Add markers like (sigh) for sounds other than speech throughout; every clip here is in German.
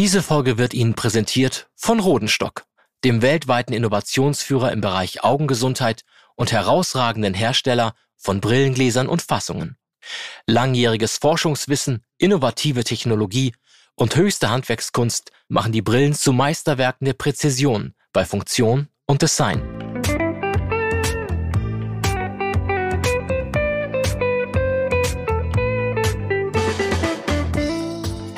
Diese Folge wird Ihnen präsentiert von Rodenstock, dem weltweiten Innovationsführer im Bereich Augengesundheit und herausragenden Hersteller von Brillengläsern und Fassungen. Langjähriges Forschungswissen, innovative Technologie und höchste Handwerkskunst machen die Brillen zu Meisterwerken der Präzision bei Funktion und Design.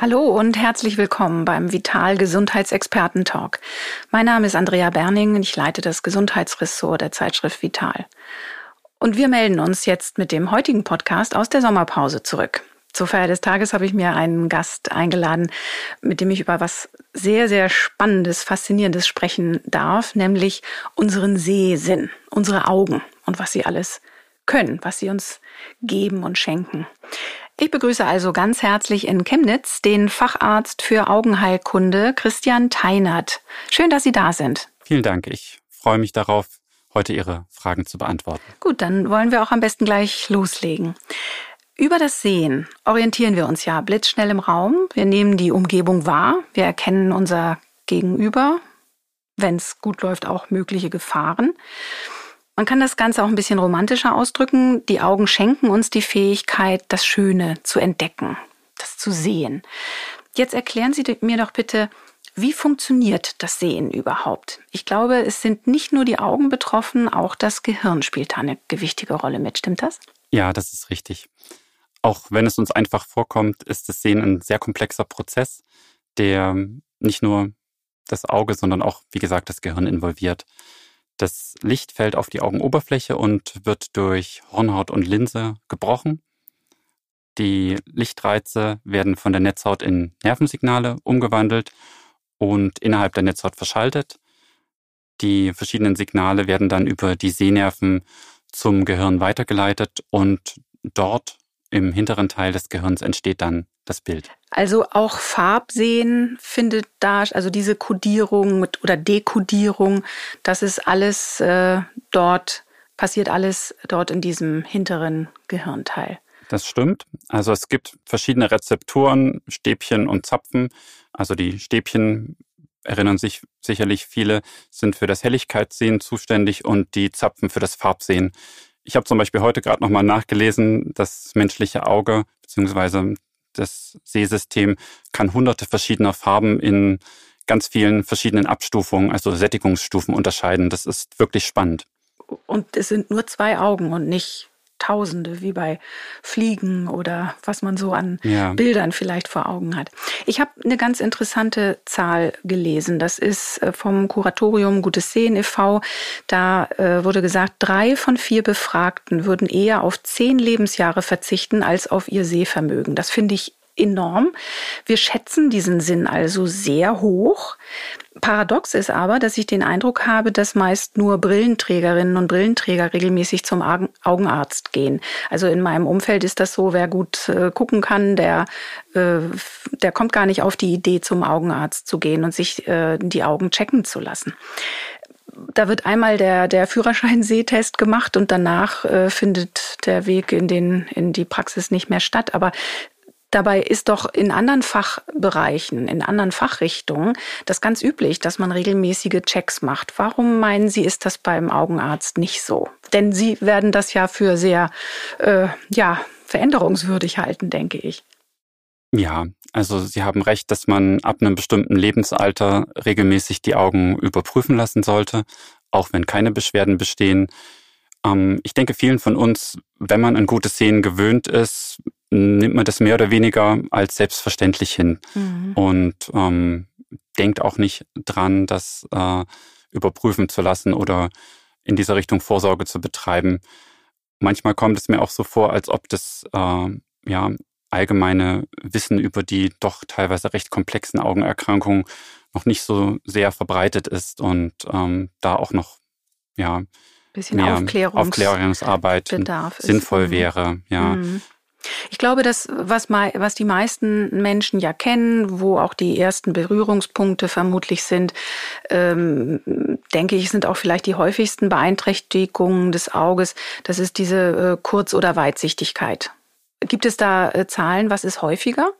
Hallo und herzlich willkommen beim Vital Gesundheitsexperten Talk. Mein Name ist Andrea Berning und ich leite das Gesundheitsressort der Zeitschrift Vital. Und wir melden uns jetzt mit dem heutigen Podcast aus der Sommerpause zurück. Zur Feier des Tages habe ich mir einen Gast eingeladen, mit dem ich über was sehr, sehr Spannendes, Faszinierendes sprechen darf, nämlich unseren Sehsinn, unsere Augen und was sie alles können, was sie uns geben und schenken. Ich begrüße also ganz herzlich in Chemnitz den Facharzt für Augenheilkunde Christian Teinert. Schön, dass Sie da sind. Vielen Dank. Ich freue mich darauf, heute Ihre Fragen zu beantworten. Gut, dann wollen wir auch am besten gleich loslegen. Über das Sehen orientieren wir uns ja blitzschnell im Raum. Wir nehmen die Umgebung wahr. Wir erkennen unser Gegenüber, wenn es gut läuft, auch mögliche Gefahren. Man kann das Ganze auch ein bisschen romantischer ausdrücken. Die Augen schenken uns die Fähigkeit, das Schöne zu entdecken, das zu sehen. Jetzt erklären Sie mir doch bitte, wie funktioniert das Sehen überhaupt? Ich glaube, es sind nicht nur die Augen betroffen, auch das Gehirn spielt da eine gewichtige Rolle mit. Stimmt das? Ja, das ist richtig. Auch wenn es uns einfach vorkommt, ist das Sehen ein sehr komplexer Prozess, der nicht nur das Auge, sondern auch, wie gesagt, das Gehirn involviert. Das Licht fällt auf die Augenoberfläche und wird durch Hornhaut und Linse gebrochen. Die Lichtreize werden von der Netzhaut in Nervensignale umgewandelt und innerhalb der Netzhaut verschaltet. Die verschiedenen Signale werden dann über die Sehnerven zum Gehirn weitergeleitet und dort im hinteren Teil des Gehirns entsteht dann das Bild. Also auch Farbsehen findet da, also diese Kodierung mit, oder Dekodierung, das ist alles äh, dort, passiert alles dort in diesem hinteren Gehirnteil. Das stimmt. Also es gibt verschiedene Rezeptoren, Stäbchen und Zapfen. Also die Stäbchen erinnern sich sicherlich viele, sind für das Helligkeitssehen zuständig und die Zapfen für das Farbsehen. Ich habe zum Beispiel heute gerade nochmal nachgelesen, das menschliche Auge bzw. das Sehsystem kann hunderte verschiedener Farben in ganz vielen verschiedenen Abstufungen, also Sättigungsstufen unterscheiden. Das ist wirklich spannend. Und es sind nur zwei Augen und nicht Tausende, wie bei Fliegen oder was man so an ja. Bildern vielleicht vor Augen hat. Ich habe eine ganz interessante Zahl gelesen. Das ist äh, vom Kuratorium Gutes Sehen e.V. Da äh, wurde gesagt, drei von vier Befragten würden eher auf zehn Lebensjahre verzichten als auf ihr Sehvermögen. Das finde ich enorm. Wir schätzen diesen Sinn also sehr hoch. Paradox ist aber, dass ich den Eindruck habe, dass meist nur Brillenträgerinnen und Brillenträger regelmäßig zum Augenarzt gehen. Also in meinem Umfeld ist das so, wer gut äh, gucken kann, der, äh, der kommt gar nicht auf die Idee, zum Augenarzt zu gehen und sich äh, die Augen checken zu lassen da wird einmal der, der Führerschein-Sehtest gemacht und danach äh, findet der Weg in, den, in die Praxis nicht mehr statt. Aber Dabei ist doch in anderen Fachbereichen, in anderen Fachrichtungen das ganz üblich, dass man regelmäßige Checks macht. Warum meinen Sie, ist das beim Augenarzt nicht so? Denn Sie werden das ja für sehr, äh, ja, veränderungswürdig halten, denke ich. Ja, also Sie haben recht, dass man ab einem bestimmten Lebensalter regelmäßig die Augen überprüfen lassen sollte, auch wenn keine Beschwerden bestehen. Ähm, ich denke, vielen von uns, wenn man ein gutes Sehen gewöhnt ist, nimmt man das mehr oder weniger als selbstverständlich hin mhm. und ähm, denkt auch nicht dran, das äh, überprüfen zu lassen oder in dieser Richtung Vorsorge zu betreiben. Manchmal kommt es mir auch so vor, als ob das äh, ja allgemeine Wissen über die doch teilweise recht komplexen Augenerkrankungen noch nicht so sehr verbreitet ist und ähm, da auch noch ja bisschen Aufklärungs Aufklärungsarbeit sinnvoll ist. wäre. Ja. Mhm. Ich glaube, dass was, was die meisten Menschen ja kennen, wo auch die ersten Berührungspunkte vermutlich sind, ähm, denke ich, sind auch vielleicht die häufigsten Beeinträchtigungen des Auges. Das ist diese äh, Kurz- oder Weitsichtigkeit. Gibt es da äh, Zahlen? Was ist häufiger?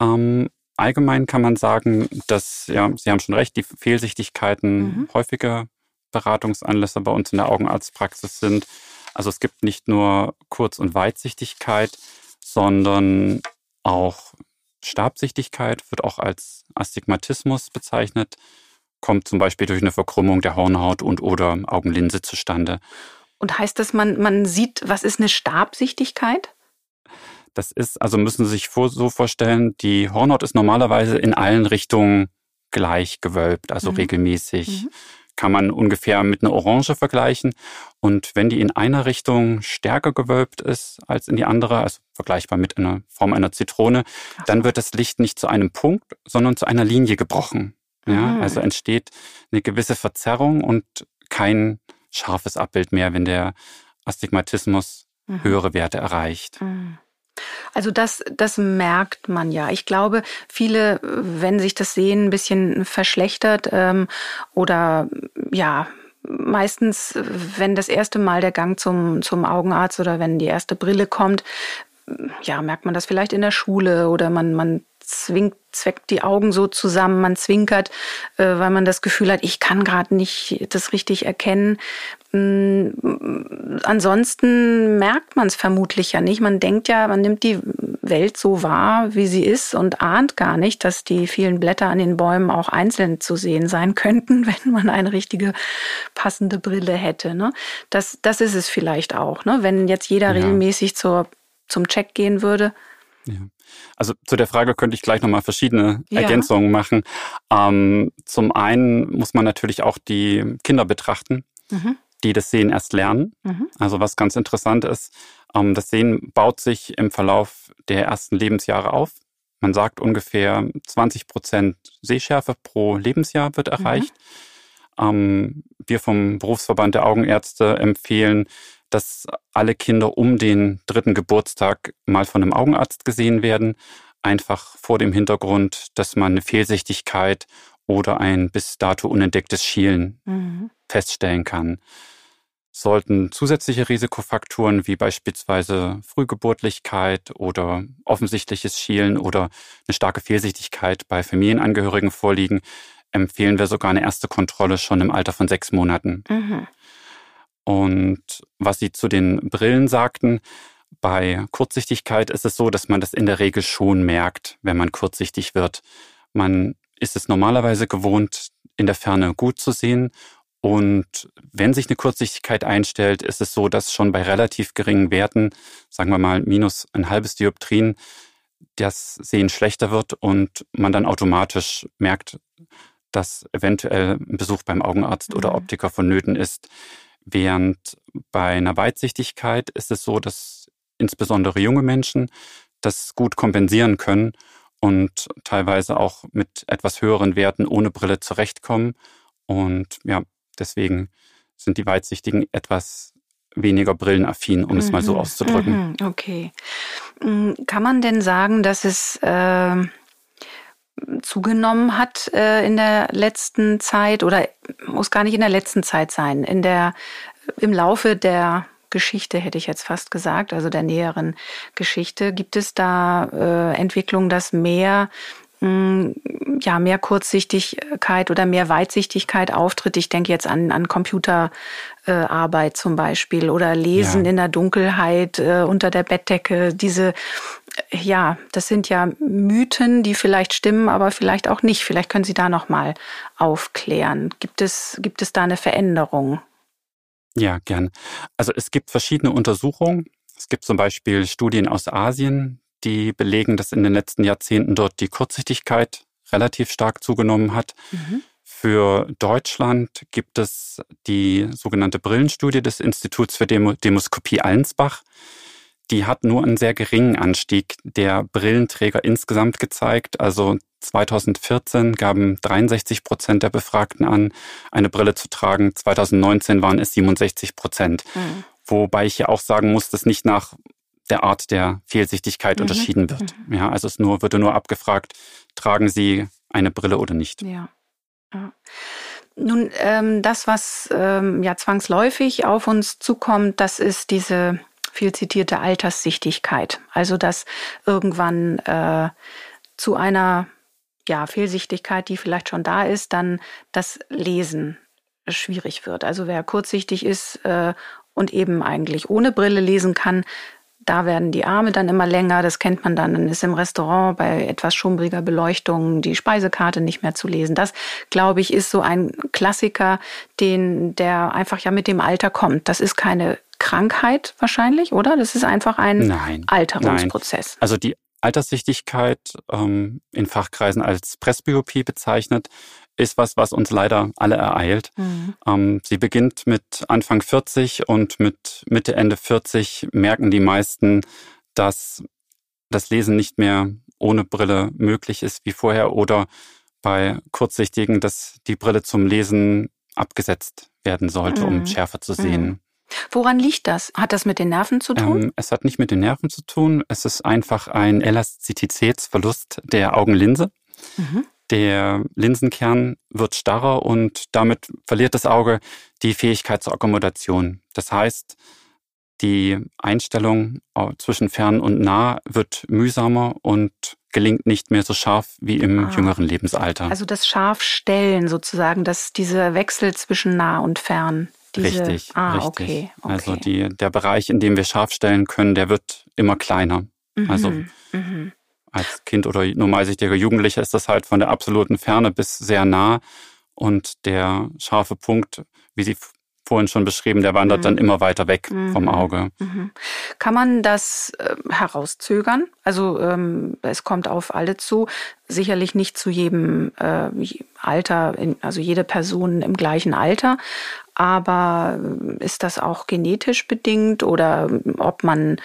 Ähm, allgemein kann man sagen, dass, ja, Sie haben schon recht, die Fehlsichtigkeiten mhm. häufige Beratungsanlässe bei uns in der Augenarztpraxis sind. Also es gibt nicht nur Kurz- und Weitsichtigkeit, sondern auch Stabsichtigkeit wird auch als Astigmatismus bezeichnet, kommt zum Beispiel durch eine Verkrümmung der Hornhaut und oder Augenlinse zustande. Und heißt das, man, man sieht, was ist eine Stabsichtigkeit? Das ist, also müssen Sie sich so vorstellen, die Hornhaut ist normalerweise in allen Richtungen gleich gewölbt, also mhm. regelmäßig. Mhm. Kann man ungefähr mit einer Orange vergleichen. Und wenn die in einer Richtung stärker gewölbt ist als in die andere, also vergleichbar mit einer Form einer Zitrone, so. dann wird das Licht nicht zu einem Punkt, sondern zu einer Linie gebrochen. Ja, mhm. also entsteht eine gewisse Verzerrung und kein scharfes Abbild mehr, wenn der Astigmatismus mhm. höhere Werte erreicht. Mhm. Also das, das merkt man ja. Ich glaube, viele, wenn sich das Sehen ein bisschen verschlechtert ähm, oder ja, meistens, wenn das erste Mal der Gang zum, zum Augenarzt oder wenn die erste Brille kommt, ja, merkt man das vielleicht in der Schule oder man, man zwingt, zweckt die Augen so zusammen, man zwinkert, äh, weil man das Gefühl hat, ich kann gerade nicht das richtig erkennen. Mm, ansonsten merkt man es vermutlich ja nicht. Man denkt ja, man nimmt die Welt so wahr, wie sie ist und ahnt gar nicht, dass die vielen Blätter an den Bäumen auch einzeln zu sehen sein (laughs) könnten, wenn man eine richtige passende Brille hätte. Ne? Das, das ist es vielleicht auch. Ne? Wenn jetzt jeder ja. regelmäßig zur, zum Check gehen würde, ja. Also zu der Frage könnte ich gleich nochmal verschiedene ja. Ergänzungen machen. Ähm, zum einen muss man natürlich auch die Kinder betrachten, mhm. Die das Sehen erst lernen. Mhm. Also was ganz interessant ist, ähm, das Sehen baut sich im Verlauf der ersten Lebensjahre auf. Man sagt ungefähr 20 Prozent Sehschärfe pro Lebensjahr wird mhm. erreicht. Mhm. Wir vom Berufsverband der Augenärzte empfehlen, dass alle Kinder um den dritten Geburtstag mal von einem Augenarzt gesehen werden, einfach vor dem Hintergrund, dass man eine Fehlsichtigkeit oder ein bis dato unentdecktes Schielen mhm. feststellen kann. Sollten zusätzliche Risikofaktoren wie beispielsweise Frühgeburtlichkeit oder offensichtliches Schielen oder eine starke Fehlsichtigkeit bei Familienangehörigen vorliegen, empfehlen wir sogar eine erste Kontrolle schon im Alter von sechs Monaten. Mhm. Und was Sie zu den Brillen sagten, bei Kurzsichtigkeit ist es so, dass man das in der Regel schon merkt, wenn man kurzsichtig wird. Man ist es normalerweise gewohnt, in der Ferne gut zu sehen. Und wenn sich eine Kurzsichtigkeit einstellt, ist es so, dass schon bei relativ geringen Werten, sagen wir mal minus ein halbes Dioptrien, das Sehen schlechter wird und man dann automatisch merkt, dass eventuell ein Besuch beim Augenarzt mhm. oder Optiker vonnöten ist. Während bei einer Weitsichtigkeit ist es so, dass insbesondere junge Menschen das gut kompensieren können und teilweise auch mit etwas höheren Werten ohne Brille zurechtkommen. Und ja, deswegen sind die Weitsichtigen etwas weniger brillenaffin, um mhm, es mal so mhm, auszudrücken. Mhm, okay. Mm, kann man denn sagen, dass es äh, zugenommen hat äh, in der letzten Zeit oder muss gar nicht in der letzten Zeit sein, in der im Laufe der Geschichte hätte ich jetzt fast gesagt, also der näheren Geschichte, gibt es da äh, Entwicklungen, dass mehr ja, mehr Kurzsichtigkeit oder mehr Weitsichtigkeit auftritt. Ich denke jetzt an, an Computerarbeit zum Beispiel oder Lesen ja. in der Dunkelheit äh, unter der Bettdecke. Diese, ja, das sind ja Mythen, die vielleicht stimmen, aber vielleicht auch nicht. Vielleicht können Sie da nochmal aufklären. Gibt es, gibt es da eine Veränderung? Ja, gern. Also es gibt verschiedene Untersuchungen. Es gibt zum Beispiel Studien aus Asien, die belegen, dass in den letzten Jahrzehnten dort die Kurzsichtigkeit relativ stark zugenommen hat. Mhm. Für Deutschland gibt es die sogenannte Brillenstudie des Instituts für Demo Demoskopie Allensbach. die hat nur einen sehr geringen Anstieg der Brillenträger insgesamt gezeigt. Also 2014 gaben 63 Prozent der Befragten an, eine Brille zu tragen. 2019 waren es 67 Prozent. Mhm. Wobei ich ja auch sagen muss, dass nicht nach der Art der Fehlsichtigkeit mhm. unterschieden wird. Mhm. Ja, also es nur, würde nur abgefragt, tragen Sie eine Brille oder nicht. Ja. ja. Nun, ähm, das, was ähm, ja zwangsläufig auf uns zukommt, das ist diese viel zitierte Alterssichtigkeit. Also dass irgendwann äh, zu einer ja, Fehlsichtigkeit, die vielleicht schon da ist, dann das Lesen schwierig wird. Also wer kurzsichtig ist äh, und eben eigentlich ohne Brille lesen kann, da werden die Arme dann immer länger, das kennt man dann. Dann ist im Restaurant bei etwas schummriger Beleuchtung die Speisekarte nicht mehr zu lesen. Das, glaube ich, ist so ein Klassiker, den, der einfach ja mit dem Alter kommt. Das ist keine Krankheit wahrscheinlich, oder? Das ist einfach ein nein, Alterungsprozess. Nein. Also die Alterssichtigkeit ähm, in Fachkreisen als Presbyopie bezeichnet, ist was, was uns leider alle ereilt. Mhm. Ähm, sie beginnt mit Anfang 40 und mit Mitte, Ende 40 merken die meisten, dass das Lesen nicht mehr ohne Brille möglich ist wie vorher oder bei Kurzsichtigen, dass die Brille zum Lesen abgesetzt werden sollte, mhm. um schärfer zu sehen. Mhm. Woran liegt das? Hat das mit den Nerven zu tun? Ähm, es hat nicht mit den Nerven zu tun. Es ist einfach ein Elastizitätsverlust der Augenlinse. Mhm. Der Linsenkern wird starrer und damit verliert das Auge die Fähigkeit zur Akkommodation. Das heißt, die Einstellung zwischen fern und nah wird mühsamer und gelingt nicht mehr so scharf wie im ah. jüngeren Lebensalter. Also das Scharfstellen sozusagen, dass dieser Wechsel zwischen nah und fern. Diese, richtig, ah, richtig. Okay, okay. Also die, der Bereich, in dem wir scharf stellen können, der wird immer kleiner. Mhm, also mhm als Kind oder normalsichtiger Jugendlicher ist das halt von der absoluten Ferne bis sehr nah. Und der scharfe Punkt, wie Sie vorhin schon beschrieben, der wandert mhm. dann immer weiter weg mhm. vom Auge. Mhm. Kann man das äh, herauszögern? Also ähm, es kommt auf alle zu, sicherlich nicht zu jedem äh, Alter, in, also jede Person im gleichen Alter, aber äh, ist das auch genetisch bedingt oder ob man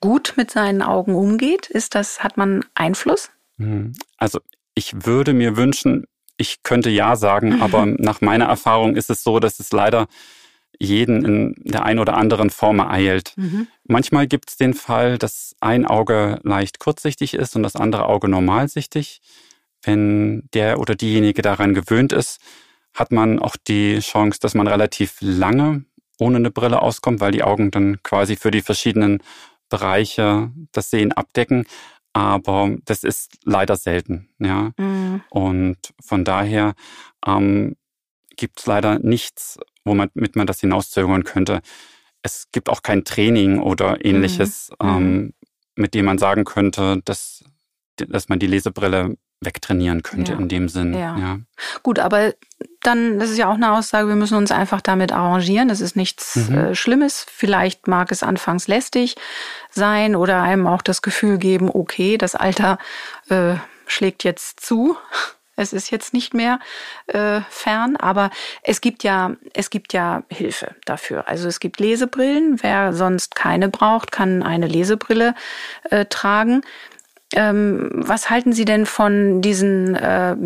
gut mit seinen Augen umgeht? Ist das, hat man Einfluss? Hm. Also ich würde mir wünschen, ich könnte ja sagen, mhm. aber (laughs) nach meiner Erfahrung ist es so, dass es leider jeden in der einen oder anderen Form ereilt. Mhm. Manchmal gibt es den Fall, dass ein Auge leicht kurzsichtig ist und das andere Auge normalsichtig. Wenn der oder diejenige daran gewöhnt ist, hat man auch die Chance, dass man relativ lange ohne eine Brille auskommt, weil die Augen dann quasi für die verschiedenen Bereiche das Sehen abdecken. Aber das ist leider selten, ja. Mhm. Und von daher ähm, gibt es leider nichts, womit man das hinauszögern könnte. Es gibt auch kein Training oder ähnliches, mhm. ähm, mhm. mit dem man sagen könnte, dass, dass man die Lesebrille wegtrainieren könnte ja. in dem Sinn. Ja. ja. Gut, aber dann, das ist ja auch eine Aussage, wir müssen uns einfach damit arrangieren. Das ist nichts mhm. äh, Schlimmes. Vielleicht mag es anfangs lästig sein oder einem auch das Gefühl geben, okay, das Alter äh, schlägt jetzt zu. (laughs) Es ist jetzt nicht mehr äh, fern, aber es gibt ja, es gibt ja Hilfe dafür. Also es gibt Lesebrillen. Wer sonst keine braucht, kann eine Lesebrille äh, tragen. Ähm, was halten Sie denn von diesen äh,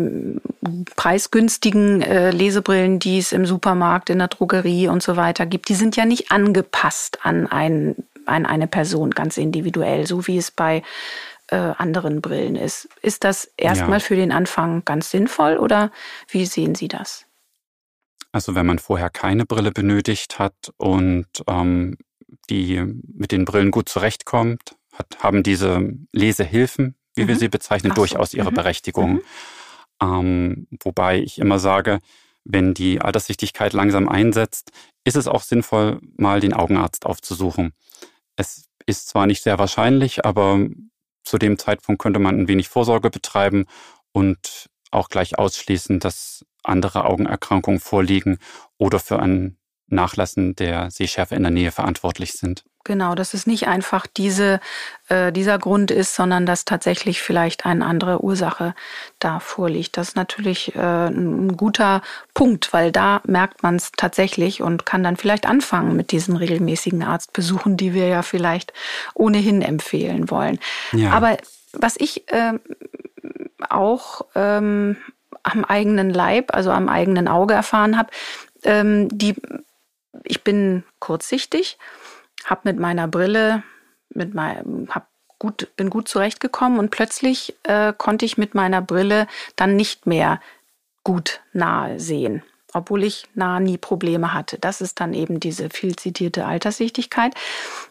preisgünstigen äh, Lesebrillen, die es im Supermarkt, in der Drogerie und so weiter gibt? Die sind ja nicht angepasst an, ein, an eine Person ganz individuell, so wie es bei äh, anderen Brillen ist. Ist das erstmal ja. für den Anfang ganz sinnvoll oder wie sehen Sie das? Also wenn man vorher keine Brille benötigt hat und ähm, die mit den Brillen gut zurechtkommt, hat, haben diese Lesehilfen, wie mhm. wir sie bezeichnen, so. durchaus ihre mhm. Berechtigung. Mhm. Ähm, wobei ich immer sage, wenn die Alterssichtigkeit langsam einsetzt, ist es auch sinnvoll, mal den Augenarzt aufzusuchen. Es ist zwar nicht sehr wahrscheinlich, aber zu dem Zeitpunkt könnte man ein wenig Vorsorge betreiben und auch gleich ausschließen, dass andere Augenerkrankungen vorliegen oder für ein Nachlassen der Sehschärfe in der Nähe verantwortlich sind. Genau, dass es nicht einfach diese, äh, dieser Grund ist, sondern dass tatsächlich vielleicht eine andere Ursache da vorliegt. Das ist natürlich äh, ein guter Punkt, weil da merkt man es tatsächlich und kann dann vielleicht anfangen mit diesen regelmäßigen Arztbesuchen, die wir ja vielleicht ohnehin empfehlen wollen. Ja. Aber was ich äh, auch ähm, am eigenen Leib, also am eigenen Auge erfahren habe, ähm, die, ich bin kurzsichtig habe mit meiner Brille, mit mein, hab gut, bin gut zurechtgekommen und plötzlich äh, konnte ich mit meiner Brille dann nicht mehr gut nahe sehen, obwohl ich nah nie Probleme hatte. Das ist dann eben diese viel zitierte Alterssichtigkeit.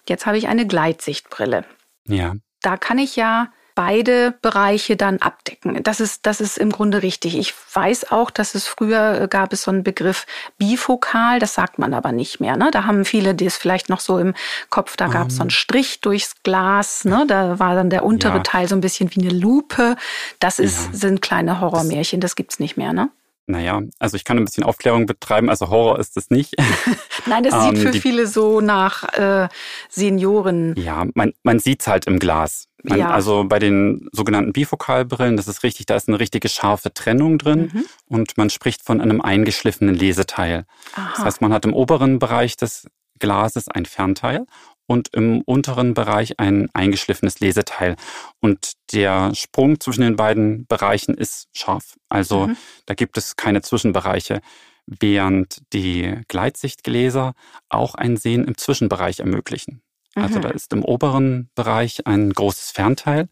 Jetzt habe ich eine Gleitsichtbrille. Ja. Da kann ich ja beide Bereiche dann abdecken. Das ist, das ist im Grunde richtig. Ich weiß auch, dass es früher äh, gab es so einen Begriff bifokal, das sagt man aber nicht mehr. Ne? Da haben viele die es vielleicht noch so im Kopf, da gab es so einen ähm. Strich durchs Glas, ne? da war dann der untere ja. Teil so ein bisschen wie eine Lupe. Das ist, ja. sind kleine Horrormärchen, das gibt's nicht mehr, ne? Naja, also ich kann ein bisschen Aufklärung betreiben, also Horror ist es nicht. (laughs) Nein, das sieht ähm, für viele so nach äh, Senioren. Ja, man, man sieht's halt im Glas. Man, ja. Also bei den sogenannten Bifokalbrillen, das ist richtig, da ist eine richtige scharfe Trennung drin mhm. und man spricht von einem eingeschliffenen Leseteil. Aha. Das heißt, man hat im oberen Bereich des Glases ein Fernteil und im unteren Bereich ein eingeschliffenes Leseteil. Und der Sprung zwischen den beiden Bereichen ist scharf. Also mhm. da gibt es keine Zwischenbereiche, während die Gleitsichtgläser auch ein Sehen im Zwischenbereich ermöglichen. Also da ist im oberen Bereich ein großes Fernteil,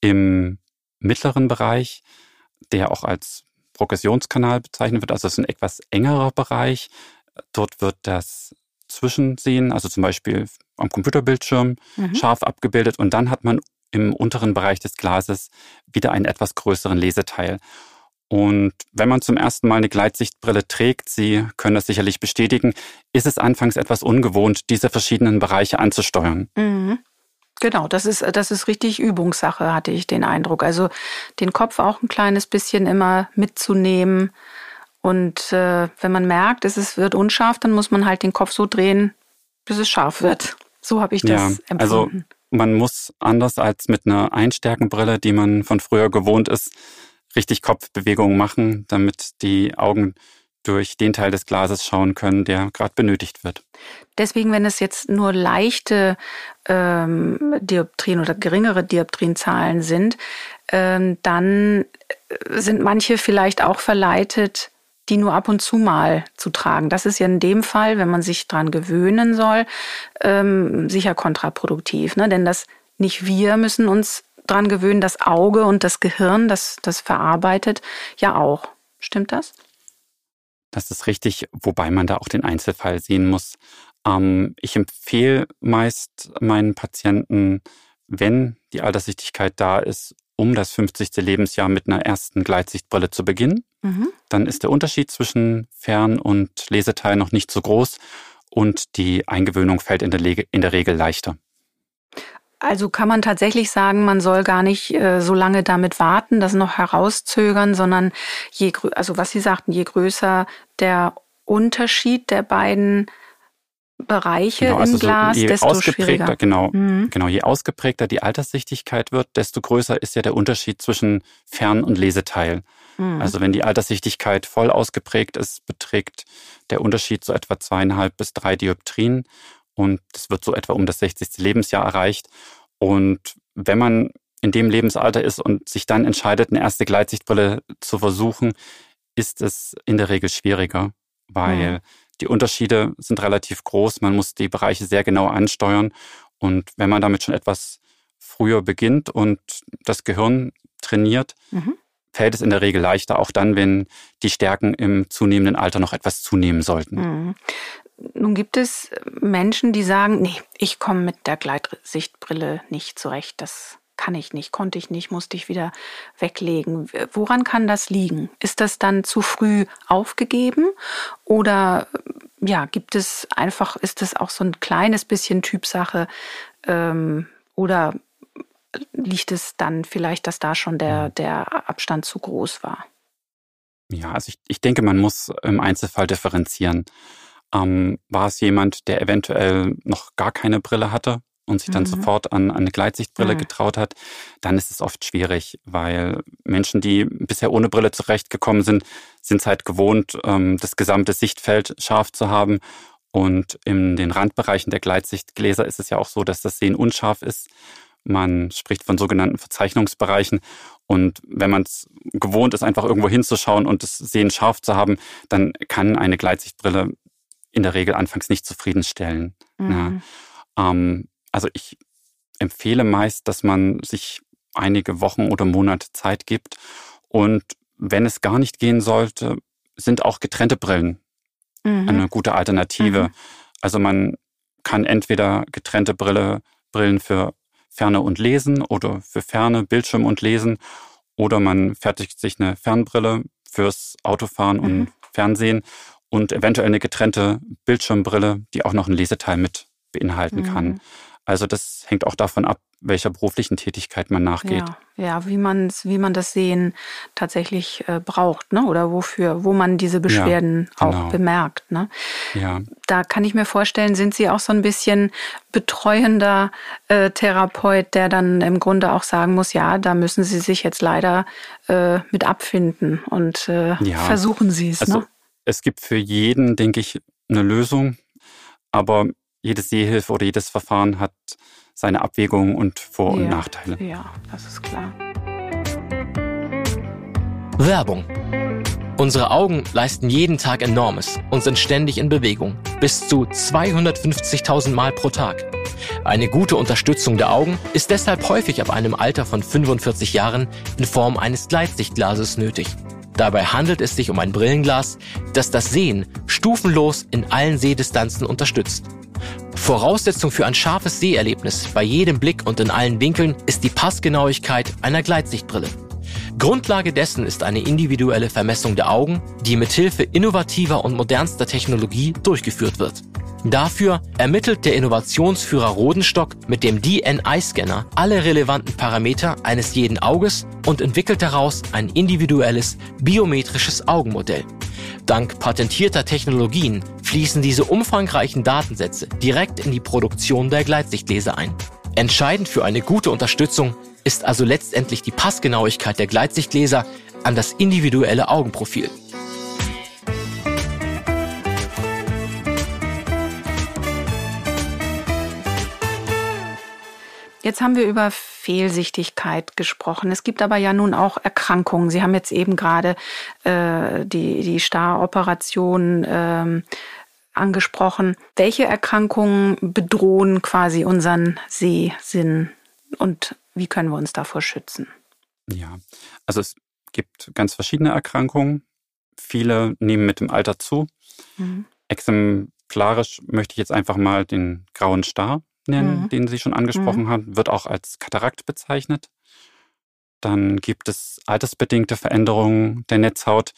im mittleren Bereich, der auch als Progressionskanal bezeichnet wird, also es ist ein etwas engerer Bereich. Dort wird das Zwischensehen, also zum Beispiel am Computerbildschirm, mhm. scharf abgebildet und dann hat man im unteren Bereich des Glases wieder einen etwas größeren Leseteil. Und wenn man zum ersten Mal eine Gleitsichtbrille trägt, Sie können das sicherlich bestätigen, ist es anfangs etwas ungewohnt, diese verschiedenen Bereiche anzusteuern. Mhm. Genau, das ist, das ist richtig Übungssache, hatte ich den Eindruck. Also den Kopf auch ein kleines bisschen immer mitzunehmen. Und äh, wenn man merkt, es wird unscharf, dann muss man halt den Kopf so drehen, bis es scharf wird. So habe ich das ja, empfunden. Also man muss anders als mit einer Einstärkenbrille, die man von früher gewohnt ist, richtig Kopfbewegungen machen, damit die Augen durch den Teil des Glases schauen können, der gerade benötigt wird. Deswegen, wenn es jetzt nur leichte ähm, Dioptrien oder geringere Dioptrienzahlen sind, ähm, dann sind manche vielleicht auch verleitet, die nur ab und zu mal zu tragen. Das ist ja in dem Fall, wenn man sich dran gewöhnen soll, ähm, sicher kontraproduktiv. Ne? Denn das nicht wir müssen uns dran gewöhnen, das Auge und das Gehirn, das das verarbeitet, ja auch. Stimmt das? Das ist richtig, wobei man da auch den Einzelfall sehen muss. Ähm, ich empfehle meist meinen Patienten, wenn die Alterssichtigkeit da ist, um das 50. Lebensjahr mit einer ersten Gleitsichtbrille zu beginnen. Mhm. Dann ist der Unterschied zwischen Fern- und Leseteil noch nicht so groß und die Eingewöhnung fällt in der, in der Regel leichter. Also kann man tatsächlich sagen, man soll gar nicht äh, so lange damit warten, das noch herauszögern, sondern je, also was Sie sagten, je größer der Unterschied der beiden Bereiche genau, also im Glas, so je desto ausgeprägter, schwieriger. Genau, mhm. genau, je ausgeprägter die Alterssichtigkeit wird, desto größer ist ja der Unterschied zwischen Fern- und Leseteil. Mhm. Also wenn die Alterssichtigkeit voll ausgeprägt ist, beträgt der Unterschied so etwa zweieinhalb bis drei Dioptrien und das wird so etwa um das 60. Lebensjahr erreicht. Und wenn man in dem Lebensalter ist und sich dann entscheidet, eine erste Gleitsichtbrille zu versuchen, ist es in der Regel schwieriger, weil mhm. die Unterschiede sind relativ groß. Man muss die Bereiche sehr genau ansteuern. Und wenn man damit schon etwas früher beginnt und das Gehirn trainiert, mhm. fällt es in der Regel leichter, auch dann, wenn die Stärken im zunehmenden Alter noch etwas zunehmen sollten. Mhm. Nun gibt es Menschen, die sagen, nee, ich komme mit der Gleitsichtbrille nicht zurecht. Das kann ich nicht, konnte ich nicht, musste ich wieder weglegen. Woran kann das liegen? Ist das dann zu früh aufgegeben oder ja, gibt es einfach, ist das auch so ein kleines bisschen Typsache ähm, oder liegt es dann vielleicht, dass da schon der, der Abstand zu groß war? Ja, also ich, ich denke, man muss im Einzelfall differenzieren. Ähm, war es jemand, der eventuell noch gar keine Brille hatte und sich dann mhm. sofort an, an, eine Gleitsichtbrille mhm. getraut hat, dann ist es oft schwierig, weil Menschen, die bisher ohne Brille zurechtgekommen sind, sind es halt gewohnt, ähm, das gesamte Sichtfeld scharf zu haben. Und in den Randbereichen der Gleitsichtgläser ist es ja auch so, dass das Sehen unscharf ist. Man spricht von sogenannten Verzeichnungsbereichen. Und wenn man es gewohnt ist, einfach irgendwo hinzuschauen und das Sehen scharf zu haben, dann kann eine Gleitsichtbrille in der Regel anfangs nicht zufriedenstellen. Mhm. Ja. Ähm, also ich empfehle meist, dass man sich einige Wochen oder Monate Zeit gibt. Und wenn es gar nicht gehen sollte, sind auch getrennte Brillen mhm. eine gute Alternative. Mhm. Also man kann entweder getrennte Brille, Brillen für Ferne und Lesen oder für Ferne, Bildschirm und Lesen oder man fertigt sich eine Fernbrille fürs Autofahren mhm. und Fernsehen und eventuell eine getrennte Bildschirmbrille, die auch noch einen Leseteil mit beinhalten kann. Mhm. Also das hängt auch davon ab, welcher beruflichen Tätigkeit man nachgeht. Ja, ja wie, man's, wie man das Sehen tatsächlich äh, braucht, ne? oder wofür, wo man diese Beschwerden ja, genau. auch bemerkt. Ne? Ja. Da kann ich mir vorstellen, sind Sie auch so ein bisschen betreuender äh, Therapeut, der dann im Grunde auch sagen muss, ja, da müssen Sie sich jetzt leider äh, mit abfinden und äh, ja. versuchen Sie es. Also, ne? Es gibt für jeden, denke ich, eine Lösung, aber jede Sehhilfe oder jedes Verfahren hat seine Abwägungen und Vor- und ja, Nachteile. Ja, das ist klar. Werbung. Unsere Augen leisten jeden Tag enormes und sind ständig in Bewegung, bis zu 250.000 Mal pro Tag. Eine gute Unterstützung der Augen ist deshalb häufig ab einem Alter von 45 Jahren in Form eines Gleitsichtglases nötig. Dabei handelt es sich um ein Brillenglas, das das Sehen stufenlos in allen Sehdistanzen unterstützt. Voraussetzung für ein scharfes Seherlebnis bei jedem Blick und in allen Winkeln ist die Passgenauigkeit einer Gleitsichtbrille. Grundlage dessen ist eine individuelle Vermessung der Augen, die mithilfe innovativer und modernster Technologie durchgeführt wird. Dafür ermittelt der Innovationsführer Rodenstock mit dem DNI-Scanner alle relevanten Parameter eines jeden Auges und entwickelt daraus ein individuelles biometrisches Augenmodell. Dank patentierter Technologien fließen diese umfangreichen Datensätze direkt in die Produktion der Gleitsichtleser ein. Entscheidend für eine gute Unterstützung ist also letztendlich die Passgenauigkeit der Gleitsichtleser an das individuelle Augenprofil. Jetzt haben wir über Fehlsichtigkeit gesprochen. Es gibt aber ja nun auch Erkrankungen. Sie haben jetzt eben gerade äh, die, die Star-Operation ähm, angesprochen. Welche Erkrankungen bedrohen quasi unseren Sehsinn und wie können wir uns davor schützen? Ja, also es gibt ganz verschiedene Erkrankungen. Viele nehmen mit dem Alter zu. Mhm. Exemplarisch möchte ich jetzt einfach mal den grauen Star nennen, mhm. den Sie schon angesprochen mhm. haben, wird auch als Katarakt bezeichnet. Dann gibt es altersbedingte Veränderungen der Netzhaut.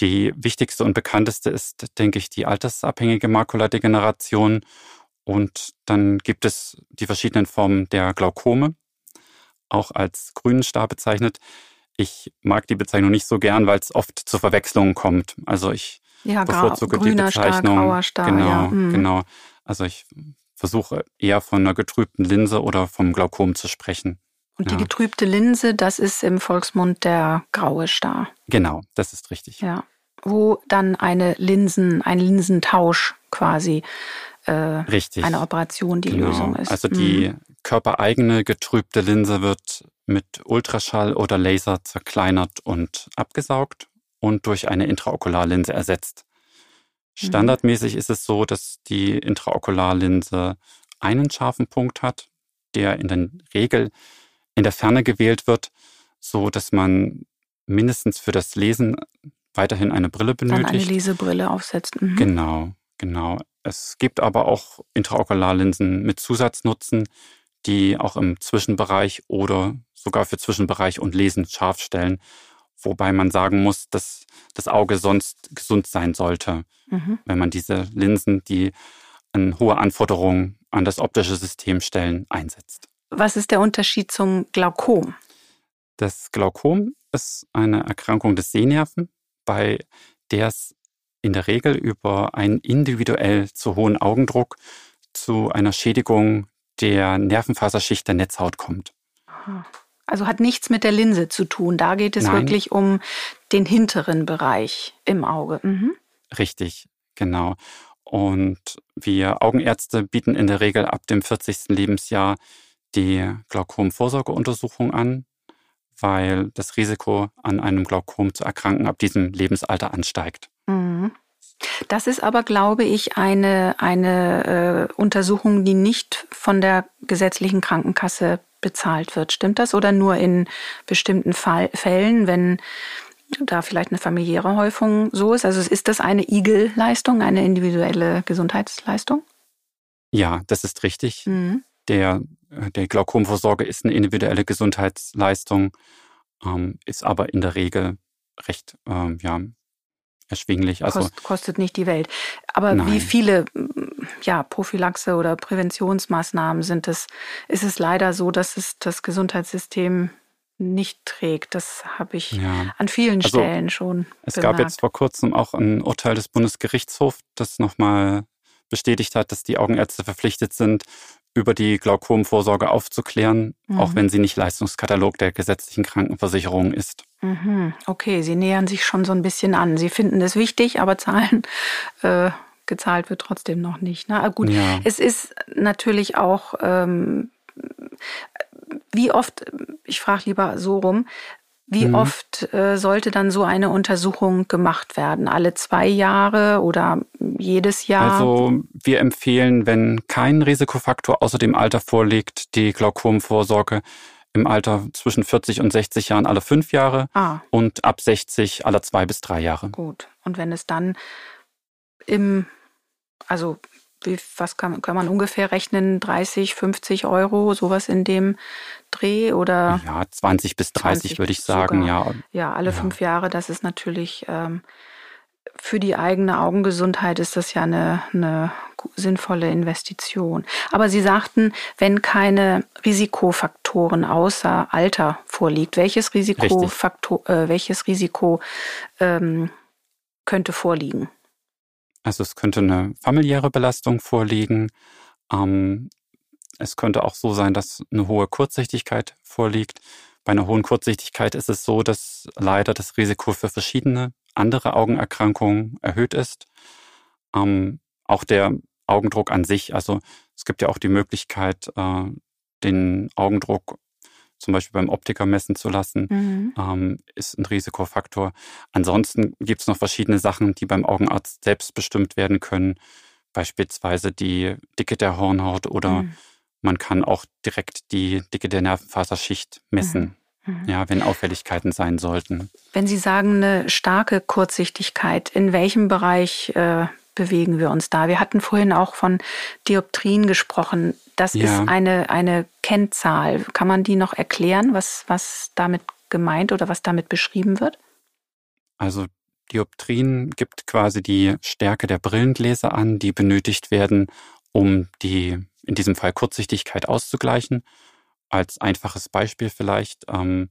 Die wichtigste und bekannteste ist, denke ich, die altersabhängige Makuladegeneration. Und dann gibt es die verschiedenen Formen der Glaukome, auch als grünen Star bezeichnet. Ich mag die Bezeichnung nicht so gern, weil es oft zu Verwechslungen kommt. Also ich ja, bevorzuge die Bezeichnung. Star, grauer Star, genau, ja. mhm. genau. Also ich versuche eher von einer getrübten Linse oder vom Glaukom zu sprechen. Und die ja. getrübte Linse, das ist im Volksmund der graue Star. Genau, das ist richtig. Ja. Wo dann eine Linsen, ein Linsentausch quasi äh, richtig. eine Operation die genau. Lösung ist. Also die mhm. körpereigene getrübte Linse wird mit Ultraschall oder Laser zerkleinert und abgesaugt und durch eine Intraokularlinse ersetzt. Mhm. Standardmäßig ist es so, dass die Intraokularlinse einen scharfen Punkt hat, der in der Regel in der Ferne gewählt wird, so dass man mindestens für das Lesen weiterhin eine Brille benötigt. Dann eine Lesebrille aufsetzt. Mhm. Genau, genau. Es gibt aber auch Intraokularlinsen mit Zusatznutzen, die auch im Zwischenbereich oder sogar für Zwischenbereich und Lesen scharf stellen wobei man sagen muss, dass das Auge sonst gesund sein sollte, mhm. wenn man diese Linsen, die an hohe Anforderungen an das optische System stellen, einsetzt. Was ist der Unterschied zum Glaukom? Das Glaukom ist eine Erkrankung des Sehnerven, bei der es in der Regel über einen individuell zu hohen Augendruck zu einer Schädigung der Nervenfaserschicht der Netzhaut kommt. Also hat nichts mit der Linse zu tun. Da geht es Nein. wirklich um den hinteren Bereich im Auge. Mhm. Richtig, genau. Und wir Augenärzte bieten in der Regel ab dem 40. Lebensjahr die Glaukomvorsorgeuntersuchung an, weil das Risiko an einem Glaukom zu erkranken ab diesem Lebensalter ansteigt. Mhm. Das ist aber, glaube ich, eine, eine äh, Untersuchung, die nicht von der gesetzlichen Krankenkasse bezahlt wird. Stimmt das? Oder nur in bestimmten Fall, Fällen, wenn da vielleicht eine familiäre Häufung so ist? Also ist das eine IGEL-Leistung, eine individuelle Gesundheitsleistung? Ja, das ist richtig. Mhm. Der, der Glaukomvorsorge ist eine individuelle Gesundheitsleistung, ähm, ist aber in der Regel recht ähm, ja, erschwinglich. Also Kost, kostet nicht die Welt. Aber nein. wie viele ja, Prophylaxe oder Präventionsmaßnahmen sind es? Ist es leider so, dass es das Gesundheitssystem nicht trägt. Das habe ich ja. an vielen also, Stellen schon. Es bemerkt. gab jetzt vor kurzem auch ein Urteil des Bundesgerichtshofs, das nochmal bestätigt hat, dass die Augenärzte verpflichtet sind, über die Glaukomvorsorge aufzuklären, mhm. auch wenn sie nicht Leistungskatalog der gesetzlichen Krankenversicherung ist. Mhm. Okay, Sie nähern sich schon so ein bisschen an. Sie finden es wichtig, aber zahlen (laughs) äh, gezahlt wird trotzdem noch nicht. Na ne? ah, gut, ja. es ist natürlich auch ähm, wie oft, ich frage lieber so rum, wie mhm. oft äh, sollte dann so eine Untersuchung gemacht werden? Alle zwei Jahre oder jedes Jahr? Also wir empfehlen, wenn kein Risikofaktor außer dem Alter vorliegt, die Glaukomvorsorge im Alter zwischen 40 und 60 Jahren alle fünf Jahre ah. und ab 60 alle zwei bis drei Jahre. Gut. Und wenn es dann im, also wie, was kann, kann man ungefähr rechnen? 30, 50 Euro, sowas in dem Dreh oder? Ja, 20 bis 30 20 würde ich sagen, sogar. ja. Ja, alle ja. fünf Jahre, das ist natürlich ähm, für die eigene Augengesundheit ist das ja eine, eine sinnvolle Investition. Aber Sie sagten, wenn keine Risikofaktoren außer Alter vorliegt, welches Risikofaktor, äh, welches Risiko ähm, könnte vorliegen? Also es könnte eine familiäre Belastung vorliegen. Ähm, es könnte auch so sein, dass eine hohe Kurzsichtigkeit vorliegt. Bei einer hohen Kurzsichtigkeit ist es so, dass leider das Risiko für verschiedene andere Augenerkrankungen erhöht ist. Ähm, auch der Augendruck an sich, also es gibt ja auch die Möglichkeit, äh, den Augendruck zum Beispiel beim Optiker messen zu lassen, mhm. ähm, ist ein Risikofaktor. Ansonsten gibt es noch verschiedene Sachen, die beim Augenarzt selbst bestimmt werden können, beispielsweise die Dicke der Hornhaut oder mhm. man kann auch direkt die Dicke der Nervenfaserschicht messen. Mhm. mhm. Ja, wenn Auffälligkeiten sein sollten. Wenn Sie sagen, eine starke Kurzsichtigkeit, in welchem Bereich äh, bewegen wir uns da? Wir hatten vorhin auch von Dioptrien gesprochen. Das ja. ist eine, eine Kennzahl. Kann man die noch erklären, was, was damit gemeint oder was damit beschrieben wird? Also Dioptrien gibt quasi die Stärke der Brillengläser an, die benötigt werden, um die, in diesem Fall Kurzsichtigkeit auszugleichen. Als einfaches Beispiel vielleicht, ähm,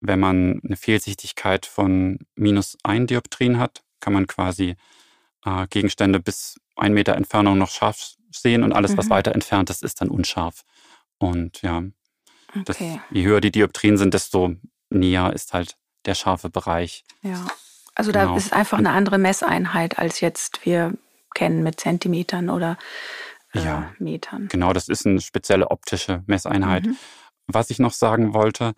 wenn man eine Fehlsichtigkeit von minus ein Dioptrien hat, kann man quasi äh, Gegenstände bis ein Meter Entfernung noch scharf sehen und alles, mhm. was weiter entfernt ist, ist dann unscharf. Und ja, okay. das, je höher die Dioptrien sind, desto näher ist halt der scharfe Bereich. Ja, also da genau. ist einfach eine andere Messeinheit, als jetzt wir kennen mit Zentimetern oder äh, ja, Metern. Genau, das ist eine spezielle optische Messeinheit. Mhm. Was ich noch sagen wollte,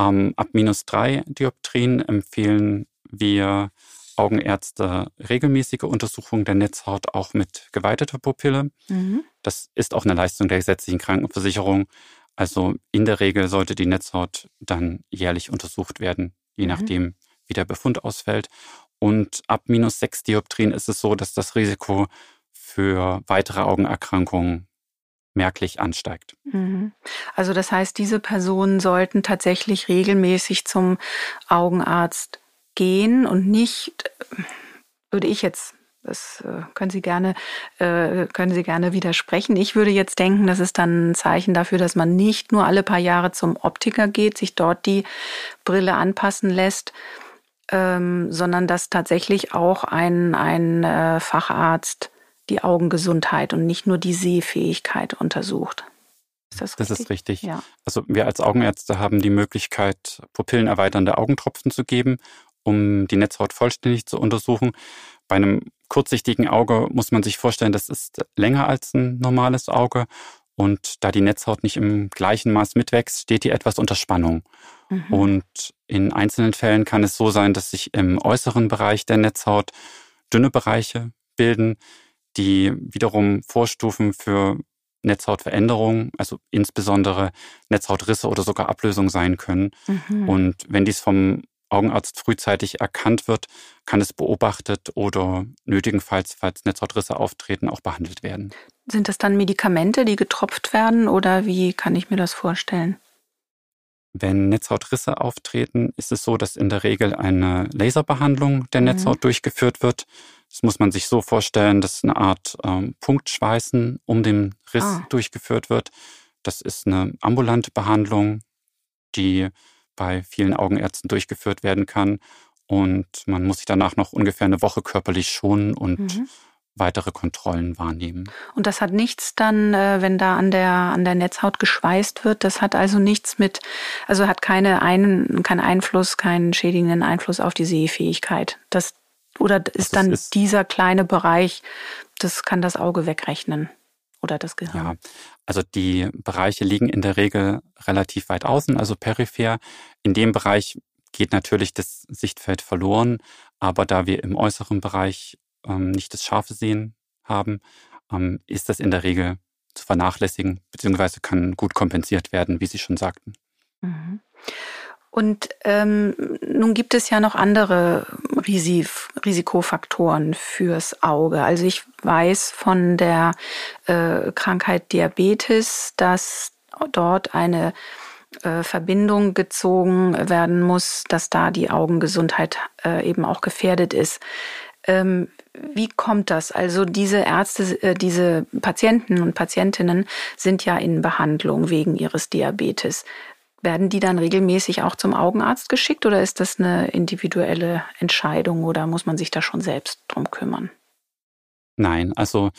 ähm, ab minus drei Dioptrien empfehlen wir Augenärzte regelmäßige Untersuchungen der Netzhaut auch mit geweiteter Pupille. Mhm. Das ist auch eine Leistung der gesetzlichen Krankenversicherung. Also in der Regel sollte die Netzhaut dann jährlich untersucht werden, je mhm. nachdem, wie der Befund ausfällt. Und ab minus sechs Dioptrien ist es so, dass das Risiko für weitere Augenerkrankungen merklich ansteigt. Mhm. Also das heißt, diese Personen sollten tatsächlich regelmäßig zum Augenarzt gehen und nicht, würde ich jetzt das äh, können Sie gerne, äh, können Sie gerne widersprechen. Ich würde jetzt denken, das ist dann ein Zeichen dafür, dass man nicht nur alle paar Jahre zum Optiker geht, sich dort die Brille anpassen lässt, ähm, sondern dass tatsächlich auch ein, ein äh, Facharzt die Augengesundheit und nicht nur die Sehfähigkeit untersucht. Ist das, richtig? das ist richtig. Ja. Also wir als Augenärzte haben die Möglichkeit, pupillenerweiternde Augentropfen zu geben, um die Netzhaut vollständig zu untersuchen. Bei einem kurzsichtigen Auge muss man sich vorstellen, das ist länger als ein normales Auge. Und da die Netzhaut nicht im gleichen Maß mitwächst, steht die etwas unter Spannung. Mhm. Und in einzelnen Fällen kann es so sein, dass sich im äußeren Bereich der Netzhaut dünne Bereiche bilden, die wiederum Vorstufen für Netzhautveränderungen, also insbesondere Netzhautrisse oder sogar Ablösung sein können. Mhm. Und wenn dies vom Augenarzt frühzeitig erkannt wird, kann es beobachtet oder nötigenfalls, falls Netzhautrisse auftreten, auch behandelt werden. Sind das dann Medikamente, die getropft werden oder wie kann ich mir das vorstellen? Wenn Netzhautrisse auftreten, ist es so, dass in der Regel eine Laserbehandlung der mhm. Netzhaut durchgeführt wird. Das muss man sich so vorstellen, dass eine Art ähm, Punktschweißen um den Riss ah. durchgeführt wird. Das ist eine ambulante Behandlung, die bei vielen Augenärzten durchgeführt werden kann. Und man muss sich danach noch ungefähr eine Woche körperlich schonen und mhm. weitere Kontrollen wahrnehmen. Und das hat nichts dann, äh, wenn da an der, an der Netzhaut geschweißt wird, das hat also nichts mit, also hat keine ein, keinen Einfluss, keinen schädigenden Einfluss auf die Sehfähigkeit. Das, oder ist das dann ist, dieser kleine Bereich, das kann das Auge wegrechnen oder das Gehirn? Ja, also die Bereiche liegen in der Regel relativ weit außen, also peripher. In dem Bereich geht natürlich das Sichtfeld verloren, aber da wir im äußeren Bereich ähm, nicht das scharfe Sehen haben, ähm, ist das in der Regel zu vernachlässigen, beziehungsweise kann gut kompensiert werden, wie Sie schon sagten. Mhm. Und ähm, nun gibt es ja noch andere Risif Risikofaktoren fürs Auge. Also ich weiß von der äh, Krankheit Diabetes, dass dort eine äh, Verbindung gezogen werden muss, dass da die Augengesundheit äh, eben auch gefährdet ist. Ähm, wie kommt das? Also diese Ärzte, äh, diese Patienten und Patientinnen sind ja in Behandlung wegen ihres Diabetes. Werden die dann regelmäßig auch zum Augenarzt geschickt oder ist das eine individuelle Entscheidung oder muss man sich da schon selbst drum kümmern? Nein, also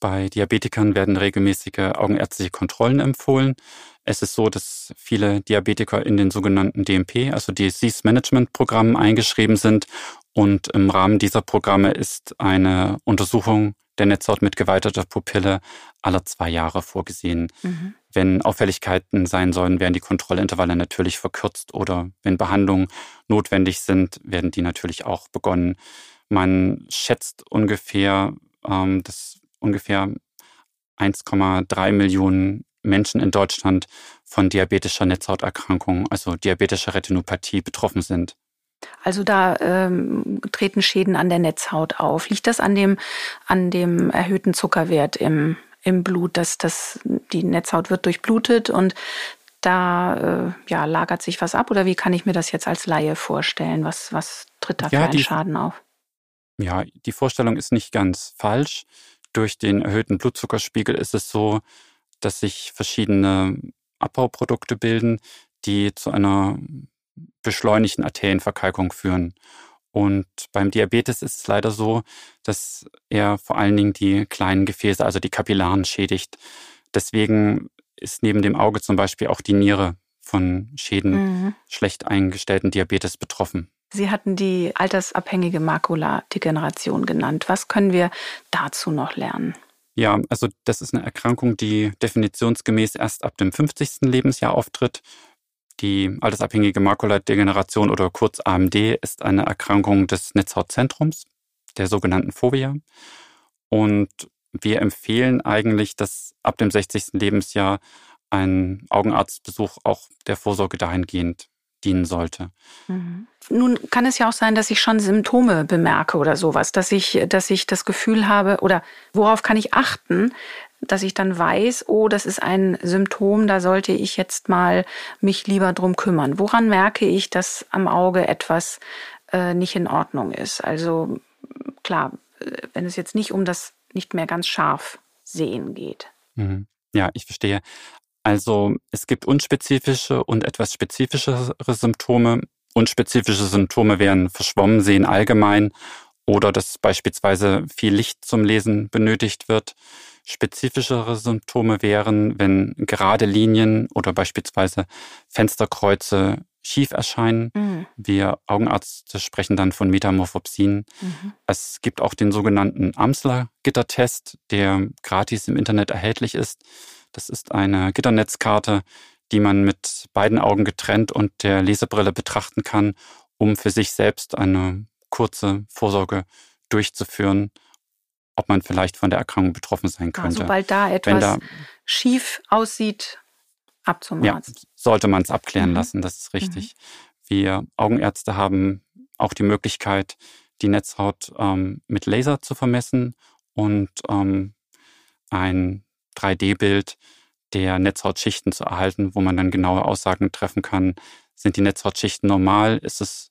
bei Diabetikern werden regelmäßige augenärztliche Kontrollen empfohlen. Es ist so, dass viele Diabetiker in den sogenannten DMP, also Disease Management Programmen eingeschrieben sind und im Rahmen dieser Programme ist eine Untersuchung der Netzhaut mit geweiterter Pupille alle zwei Jahre vorgesehen. Mhm. Wenn Auffälligkeiten sein sollen, werden die Kontrollintervalle natürlich verkürzt oder wenn Behandlungen notwendig sind, werden die natürlich auch begonnen. Man schätzt ungefähr, ähm, dass ungefähr 1,3 Millionen Menschen in Deutschland von diabetischer Netzhauterkrankung, also diabetischer Retinopathie, betroffen sind. Also da ähm, treten Schäden an der Netzhaut auf. Liegt das an dem, an dem erhöhten Zuckerwert im, im Blut, dass das, die Netzhaut wird durchblutet und da äh, ja, lagert sich was ab? Oder wie kann ich mir das jetzt als Laie vorstellen? Was, was tritt da ja, für einen die, Schaden auf? Ja, die Vorstellung ist nicht ganz falsch. Durch den erhöhten Blutzuckerspiegel ist es so, dass sich verschiedene Abbauprodukte bilden, die zu einer beschleunigten Arterienverkalkung führen. Und beim Diabetes ist es leider so, dass er vor allen Dingen die kleinen Gefäße, also die Kapillaren schädigt. Deswegen ist neben dem Auge zum Beispiel auch die Niere von Schäden mhm. schlecht eingestellten Diabetes betroffen. Sie hatten die altersabhängige Makuladegeneration genannt. Was können wir dazu noch lernen? Ja, also das ist eine Erkrankung, die definitionsgemäß erst ab dem 50. Lebensjahr auftritt die altersabhängige Makuladegeneration oder kurz AMD ist eine Erkrankung des Netzhautzentrums, der sogenannten Phobia. Und wir empfehlen eigentlich, dass ab dem 60. Lebensjahr ein Augenarztbesuch auch der Vorsorge dahingehend dienen sollte. Mhm. Nun kann es ja auch sein, dass ich schon Symptome bemerke oder sowas, dass ich, dass ich das Gefühl habe oder worauf kann ich achten, dass ich dann weiß, oh, das ist ein Symptom, da sollte ich jetzt mal mich lieber drum kümmern. Woran merke ich, dass am Auge etwas äh, nicht in Ordnung ist? Also klar, wenn es jetzt nicht um das nicht mehr ganz scharf sehen geht. Mhm. Ja, ich verstehe. Also es gibt unspezifische und etwas spezifischere Symptome. unspezifische Symptome wären verschwommen sehen allgemein oder dass beispielsweise viel Licht zum Lesen benötigt wird. Spezifischere Symptome wären, wenn gerade Linien oder beispielsweise Fensterkreuze schief erscheinen. Mhm. Wir Augenärzte sprechen dann von Metamorphopsien. Mhm. Es gibt auch den sogenannten Amsler-Gittertest, der gratis im Internet erhältlich ist. Das ist eine Gitternetzkarte, die man mit beiden Augen getrennt und der Lesebrille betrachten kann, um für sich selbst eine kurze Vorsorge durchzuführen, ob man vielleicht von der Erkrankung betroffen sein könnte. Also, sobald da etwas da, schief aussieht, ab zum Arzt. Ja, sollte man es abklären mhm. lassen, das ist richtig. Mhm. Wir Augenärzte haben auch die Möglichkeit, die Netzhaut ähm, mit Laser zu vermessen und ähm, ein 3D-Bild der Netzhautschichten zu erhalten, wo man dann genaue Aussagen treffen kann. Sind die Netzhautschichten normal? Ist es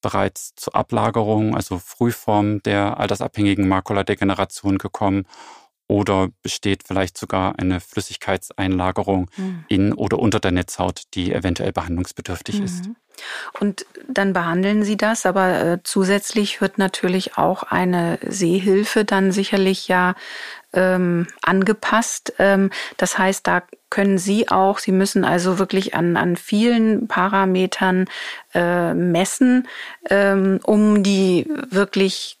bereits zur Ablagerung, also Frühform der altersabhängigen Makuladegeneration gekommen? Oder besteht vielleicht sogar eine Flüssigkeitseinlagerung mhm. in oder unter der Netzhaut, die eventuell behandlungsbedürftig mhm. ist? Und dann behandeln Sie das, aber äh, zusätzlich wird natürlich auch eine Sehhilfe dann sicherlich ja ähm, angepasst. Ähm, das heißt, da können Sie auch, Sie müssen also wirklich an, an vielen Parametern äh, messen, ähm, um die wirklich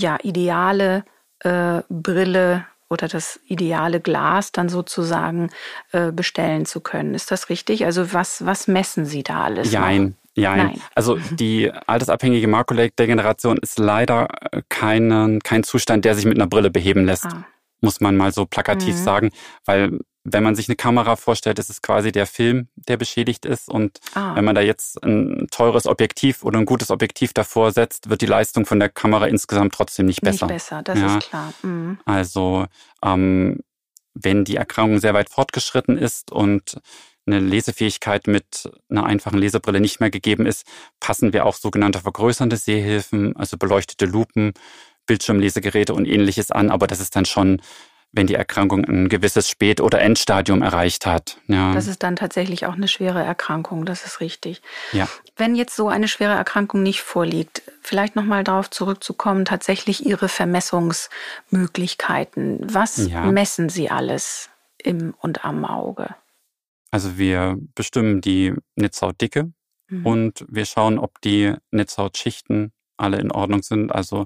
ja, ideale äh, Brille oder das ideale Glas dann sozusagen äh, bestellen zu können. Ist das richtig? Also was, was messen Sie da alles? Nein. Ja, Nein. also (laughs) die altersabhängige Makuladegeneration ist leider kein, kein Zustand, der sich mit einer Brille beheben lässt. Ah. Muss man mal so plakativ mhm. sagen, weil wenn man sich eine Kamera vorstellt, ist es quasi der Film, der beschädigt ist. Und ah. wenn man da jetzt ein teures Objektiv oder ein gutes Objektiv davor setzt, wird die Leistung von der Kamera insgesamt trotzdem nicht besser. Nicht besser, das ja. ist klar. Mhm. Also ähm, wenn die Erkrankung sehr weit fortgeschritten ist und eine Lesefähigkeit mit einer einfachen Lesebrille nicht mehr gegeben ist, passen wir auch sogenannte vergrößernde Sehhilfen, also beleuchtete Lupen, Bildschirmlesegeräte und ähnliches an. Aber das ist dann schon wenn die Erkrankung ein gewisses Spät- oder Endstadium erreicht hat. Ja. Das ist dann tatsächlich auch eine schwere Erkrankung, das ist richtig. Ja. Wenn jetzt so eine schwere Erkrankung nicht vorliegt, vielleicht nochmal darauf zurückzukommen, tatsächlich Ihre Vermessungsmöglichkeiten. Was ja. messen Sie alles im und am Auge? Also wir bestimmen die Netzhautdicke mhm. und wir schauen, ob die Netzhautschichten alle in Ordnung sind. Also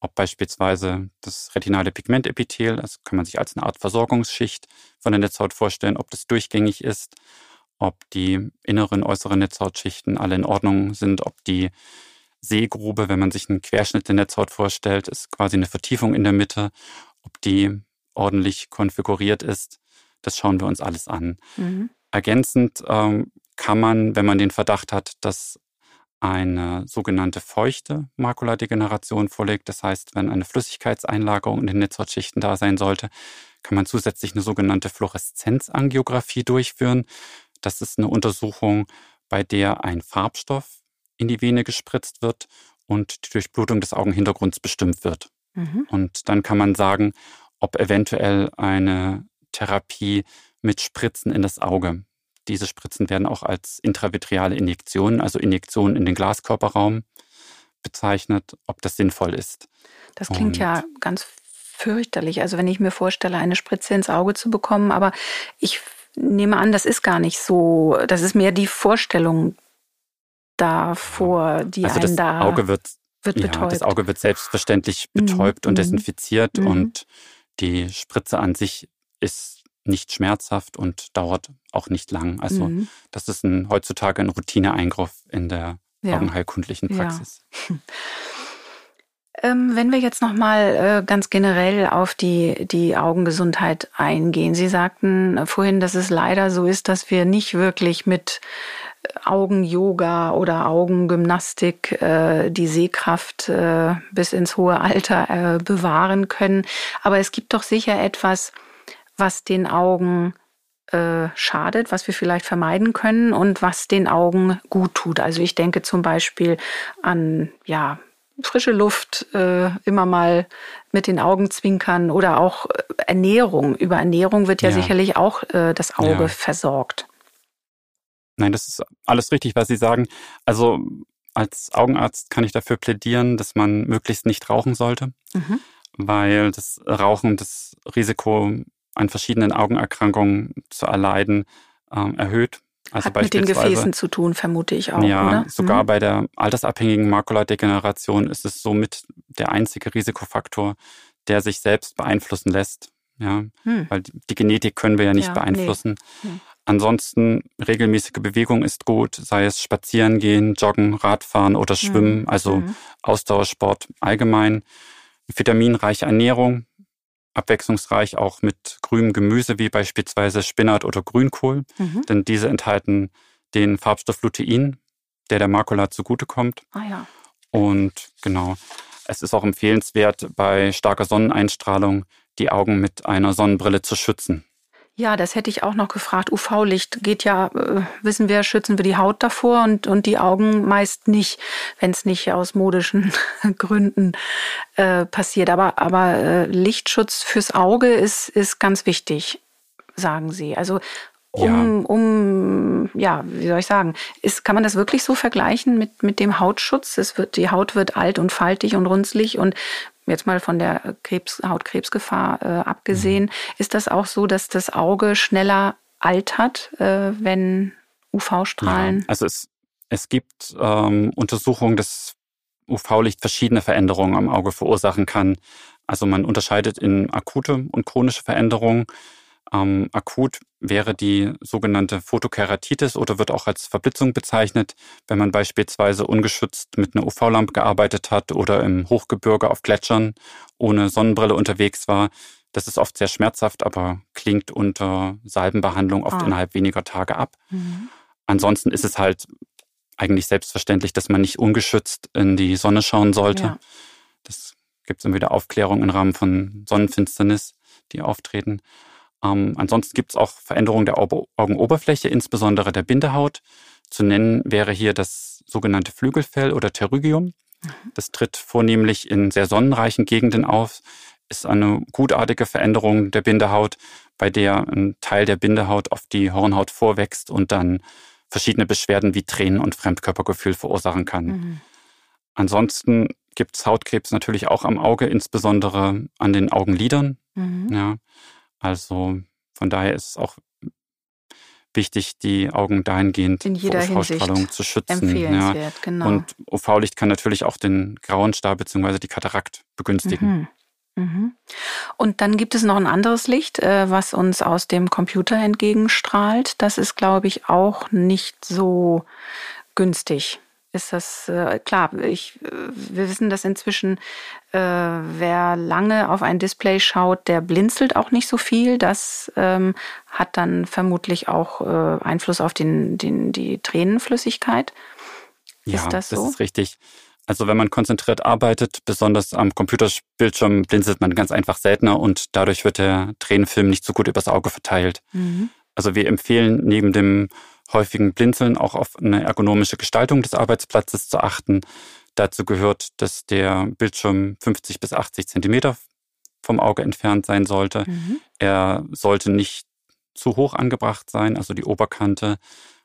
ob beispielsweise das retinale Pigmentepithel, das kann man sich als eine Art Versorgungsschicht von der Netzhaut vorstellen, ob das durchgängig ist, ob die inneren, äußeren Netzhautschichten alle in Ordnung sind, ob die Sehgrube, wenn man sich einen Querschnitt der Netzhaut vorstellt, ist quasi eine Vertiefung in der Mitte, ob die ordentlich konfiguriert ist. Das schauen wir uns alles an. Mhm. Ergänzend ähm, kann man, wenn man den Verdacht hat, dass eine sogenannte feuchte Makuladegeneration vorliegt. Das heißt, wenn eine Flüssigkeitseinlagerung in den Netzhautschichten da sein sollte, kann man zusätzlich eine sogenannte Fluoreszenzangiografie durchführen. Das ist eine Untersuchung, bei der ein Farbstoff in die Vene gespritzt wird und die Durchblutung des Augenhintergrunds bestimmt wird. Mhm. Und dann kann man sagen, ob eventuell eine Therapie mit Spritzen in das Auge diese Spritzen werden auch als intravitreale Injektionen, also Injektionen in den Glaskörperraum bezeichnet, ob das sinnvoll ist. Das klingt Und ja ganz fürchterlich. Also wenn ich mir vorstelle, eine Spritze ins Auge zu bekommen, aber ich nehme an, das ist gar nicht so. Das ist mehr die Vorstellung davor, die also einen da Auge wird, wird betäubt. Ja, das Auge wird selbstverständlich mhm. betäubt mhm. und desinfiziert mhm. und die Spritze an sich ist nicht schmerzhaft und dauert auch nicht lang. Also mhm. das ist ein, heutzutage ein Routineeingriff in der ja. augenheilkundlichen Praxis. Ja. (laughs) Ähm, wenn wir jetzt nochmal äh, ganz generell auf die, die Augengesundheit eingehen. Sie sagten vorhin, dass es leider so ist, dass wir nicht wirklich mit Augen-Yoga oder Augengymnastik äh, die Sehkraft äh, bis ins hohe Alter äh, bewahren können. Aber es gibt doch sicher etwas, was den Augen äh, schadet, was wir vielleicht vermeiden können und was den Augen gut tut. Also ich denke zum Beispiel an ja frische Luft, äh, immer mal mit den Augen zwinkern oder auch äh, Ernährung. Über Ernährung wird ja, ja. sicherlich auch äh, das Auge ja. versorgt. Nein, das ist alles richtig, was Sie sagen. Also als Augenarzt kann ich dafür plädieren, dass man möglichst nicht rauchen sollte, mhm. weil das Rauchen das Risiko an verschiedenen Augenerkrankungen zu erleiden äh, erhöht. Also Hat mit den Gefäßen zu tun, vermute ich auch. Ja, oder? sogar mhm. bei der altersabhängigen Makuladegeneration ist es somit der einzige Risikofaktor, der sich selbst beeinflussen lässt. Ja, hm. weil die Genetik können wir ja nicht ja, beeinflussen. Nee. Hm. Ansonsten regelmäßige Bewegung ist gut, sei es spazieren gehen, joggen, Radfahren oder hm. schwimmen, mhm. also mhm. Ausdauersport allgemein. Vitaminreiche Ernährung, abwechslungsreich auch mit grünem Gemüse wie beispielsweise Spinat oder Grünkohl, mhm. denn diese enthalten den Farbstoff Lutein, der der Makula zugutekommt. Ah ja. Und genau, es ist auch empfehlenswert, bei starker Sonneneinstrahlung die Augen mit einer Sonnenbrille zu schützen. Ja, das hätte ich auch noch gefragt. UV-Licht geht ja, äh, wissen wir, schützen wir die Haut davor und, und die Augen meist nicht, wenn es nicht aus modischen (laughs) Gründen äh, passiert. Aber, aber äh, Lichtschutz fürs Auge ist, ist ganz wichtig, sagen Sie. Also um, ja. um, ja, wie soll ich sagen, ist, kann man das wirklich so vergleichen mit, mit dem Hautschutz? Es wird, die Haut wird alt und faltig und runzlig und jetzt mal von der Krebs, Hautkrebsgefahr äh, abgesehen, mhm. ist das auch so, dass das Auge schneller altert, äh, wenn UV-Strahlen. Ja, also es, es gibt ähm, Untersuchungen, dass UV-Licht verschiedene Veränderungen am Auge verursachen kann. Also man unterscheidet in akute und chronische Veränderungen. Ähm, akut wäre die sogenannte Photokeratitis oder wird auch als Verblitzung bezeichnet, wenn man beispielsweise ungeschützt mit einer UV-Lampe gearbeitet hat oder im Hochgebirge auf Gletschern ohne Sonnenbrille unterwegs war. Das ist oft sehr schmerzhaft, aber klingt unter Salbenbehandlung oft ah. innerhalb weniger Tage ab. Mhm. Ansonsten ist es halt eigentlich selbstverständlich, dass man nicht ungeschützt in die Sonne schauen sollte. Ja. Das gibt es immer wieder Aufklärung im Rahmen von Sonnenfinsternis, die auftreten. Ähm, ansonsten gibt es auch Veränderungen der Augenoberfläche, insbesondere der Bindehaut. Zu nennen wäre hier das sogenannte Flügelfell oder Pterygium. Mhm. Das tritt vornehmlich in sehr sonnenreichen Gegenden auf, ist eine gutartige Veränderung der Bindehaut, bei der ein Teil der Bindehaut auf die Hornhaut vorwächst und dann verschiedene Beschwerden wie Tränen und Fremdkörpergefühl verursachen kann. Mhm. Ansonsten gibt es Hautkrebs natürlich auch am Auge, insbesondere an den Augenlidern. Mhm. Ja. Also von daher ist es auch wichtig, die Augen dahingehend In jeder vor UV-Strahlung zu schützen. Empfehlenswert, ja. genau. Und UV-Licht kann natürlich auch den grauen Star bzw. die Katarakt begünstigen. Mhm. Mhm. Und dann gibt es noch ein anderes Licht, äh, was uns aus dem Computer entgegenstrahlt. Das ist, glaube ich, auch nicht so günstig ist das äh, klar. Ich, äh, wir wissen, dass inzwischen äh, wer lange auf ein Display schaut, der blinzelt auch nicht so viel. Das ähm, hat dann vermutlich auch äh, Einfluss auf den, den, die Tränenflüssigkeit. Ja, ist das so? Das ist richtig. Also wenn man konzentriert arbeitet, besonders am Computerbildschirm, blinzelt man ganz einfach seltener und dadurch wird der Tränenfilm nicht so gut übers Auge verteilt. Mhm. Also wir empfehlen neben dem häufigen Blinzeln auch auf eine ergonomische Gestaltung des Arbeitsplatzes zu achten. Dazu gehört, dass der Bildschirm 50 bis 80 Zentimeter vom Auge entfernt sein sollte. Mhm. Er sollte nicht zu hoch angebracht sein, also die Oberkante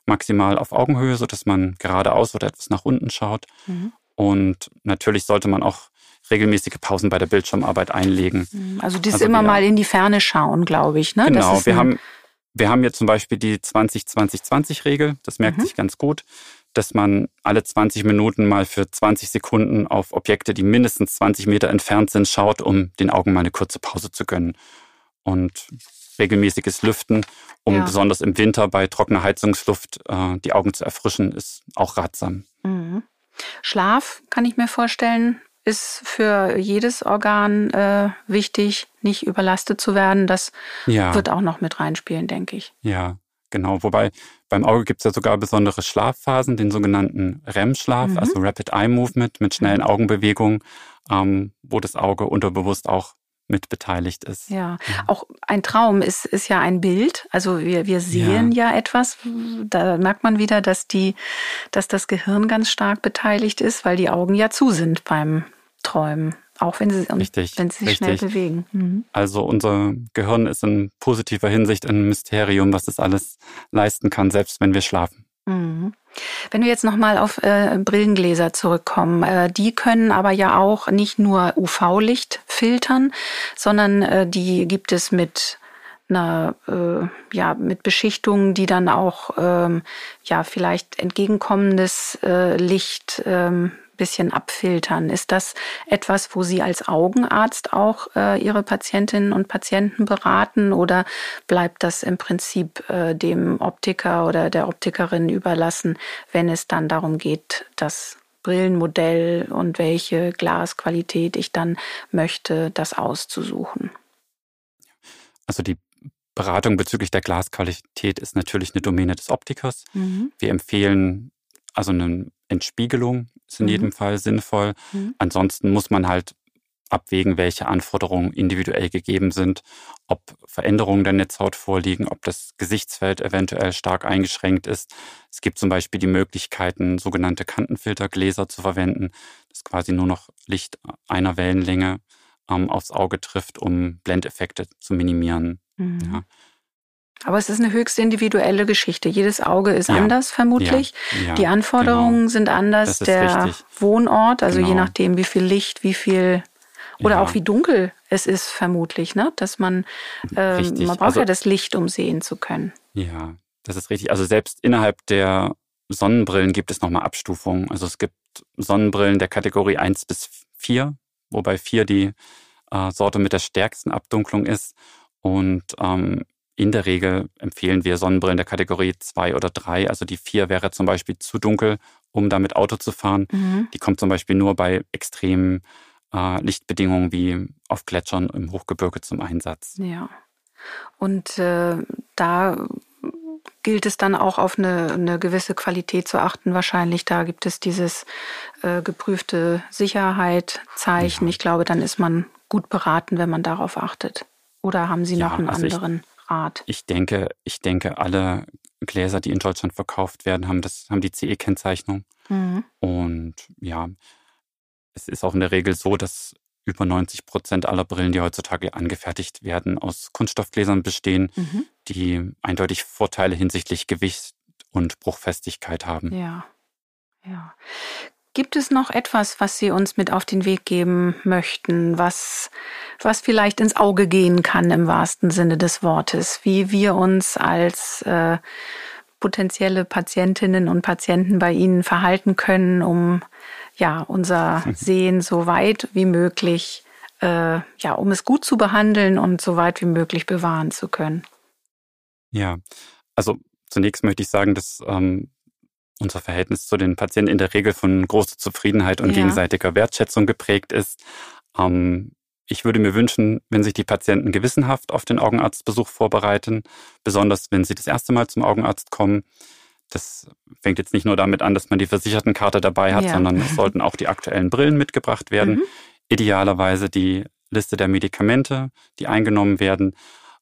maximal auf Augenhöhe, sodass man geradeaus oder etwas nach unten schaut. Mhm. Und natürlich sollte man auch regelmäßige Pausen bei der Bildschirmarbeit einlegen. Mhm. Also das also immer mal in die Ferne schauen, glaube ich. Ne? Genau, wir haben wir haben hier zum Beispiel die 20-20-20-Regel. Das merkt mhm. sich ganz gut, dass man alle 20 Minuten mal für 20 Sekunden auf Objekte, die mindestens 20 Meter entfernt sind, schaut, um den Augen mal eine kurze Pause zu gönnen. Und regelmäßiges Lüften, um ja. besonders im Winter bei trockener Heizungsluft äh, die Augen zu erfrischen, ist auch ratsam. Mhm. Schlaf kann ich mir vorstellen, ist für jedes Organ äh, wichtig, nicht überlastet zu werden. Das ja. wird auch noch mit reinspielen, denke ich. Ja, genau. Wobei beim Auge gibt es ja sogar besondere Schlafphasen, den sogenannten REM-Schlaf, mhm. also Rapid Eye Movement mit schnellen mhm. Augenbewegungen, ähm, wo das Auge unterbewusst auch mit beteiligt ist. Ja, ja, auch ein Traum ist, ist ja ein Bild. Also wir, wir sehen ja. ja. etwas. Da merkt man wieder, dass die, dass das Gehirn ganz stark beteiligt ist, weil die Augen ja zu sind beim Träumen. Auch wenn sie, richtig, wenn sie sich richtig. schnell bewegen. Mhm. Also unser Gehirn ist in positiver Hinsicht ein Mysterium, was es alles leisten kann, selbst wenn wir schlafen. Mhm. Wenn wir jetzt nochmal auf äh, Brillengläser zurückkommen, äh, die können aber ja auch nicht nur UV-Licht filtern, sondern äh, die gibt es mit einer, äh, ja, mit Beschichtungen, die dann auch ähm, ja vielleicht entgegenkommendes äh, Licht ähm, bisschen abfiltern. Ist das etwas, wo Sie als Augenarzt auch äh, Ihre Patientinnen und Patienten beraten oder bleibt das im Prinzip äh, dem Optiker oder der Optikerin überlassen, wenn es dann darum geht, das Brillenmodell und welche Glasqualität ich dann möchte, das auszusuchen? Also die Beratung bezüglich der Glasqualität ist natürlich eine Domäne des Optikers. Mhm. Wir empfehlen also eine Entspiegelung ist in mhm. jedem Fall sinnvoll. Mhm. Ansonsten muss man halt abwägen, welche Anforderungen individuell gegeben sind, ob Veränderungen der Netzhaut vorliegen, ob das Gesichtsfeld eventuell stark eingeschränkt ist. Es gibt zum Beispiel die Möglichkeiten, sogenannte Kantenfiltergläser zu verwenden, das quasi nur noch Licht einer Wellenlänge ähm, aufs Auge trifft, um Blendeffekte zu minimieren. Mhm. Ja. Aber es ist eine höchst individuelle Geschichte. Jedes Auge ist ja. anders vermutlich. Ja. Ja. Die Anforderungen genau. sind anders. Der richtig. Wohnort, also genau. je nachdem, wie viel Licht, wie viel oder auch wie dunkel es ist vermutlich, ne? Dass man ähm, man braucht also, ja das Licht, um sehen zu können. Ja, das ist richtig. Also selbst innerhalb der Sonnenbrillen gibt es nochmal Abstufungen. Also es gibt Sonnenbrillen der Kategorie 1 bis 4, wobei 4 die äh, Sorte mit der stärksten Abdunklung ist. Und ähm, in der Regel empfehlen wir Sonnenbrillen der Kategorie 2 oder 3. Also die 4 wäre zum Beispiel zu dunkel, um damit Auto zu fahren. Mhm. Die kommt zum Beispiel nur bei extremen äh, Lichtbedingungen wie auf Gletschern im Hochgebirge zum Einsatz. Ja. Und äh, da gilt es dann auch auf eine, eine, gewisse Qualität zu achten. Wahrscheinlich da gibt es dieses äh, geprüfte Sicherheitszeichen. Ja. Ich glaube, dann ist man gut beraten, wenn man darauf achtet. Oder haben Sie ja, noch einen also anderen? Ich, Art? Ich denke, ich denke, alle Gläser, die in Deutschland verkauft werden, haben das, haben die CE-Kennzeichnung. Mhm. Und ja, es ist auch in der Regel so, dass über 90 Prozent aller Brillen, die heutzutage angefertigt werden, aus Kunststoffgläsern bestehen, mhm. die eindeutig Vorteile hinsichtlich Gewicht und Bruchfestigkeit haben. Ja. Ja. Gibt es noch etwas, was Sie uns mit auf den Weg geben möchten, was, was vielleicht ins Auge gehen kann im wahrsten Sinne des Wortes, wie wir uns als äh, potenzielle Patientinnen und Patienten bei Ihnen verhalten können, um ja unser (laughs) Sehen so weit wie möglich, äh, ja, um es gut zu behandeln und so weit wie möglich bewahren zu können? Ja, also zunächst möchte ich sagen, dass ähm, unser Verhältnis zu den Patienten in der Regel von großer Zufriedenheit und ja. gegenseitiger Wertschätzung geprägt ist. Ähm, ich würde mir wünschen, wenn sich die Patienten gewissenhaft auf den Augenarztbesuch vorbereiten, besonders wenn sie das erste Mal zum Augenarzt kommen. Das fängt jetzt nicht nur damit an, dass man die Versichertenkarte dabei hat, ja. sondern es sollten (laughs) auch die aktuellen Brillen mitgebracht werden. Mhm. Idealerweise die Liste der Medikamente, die eingenommen werden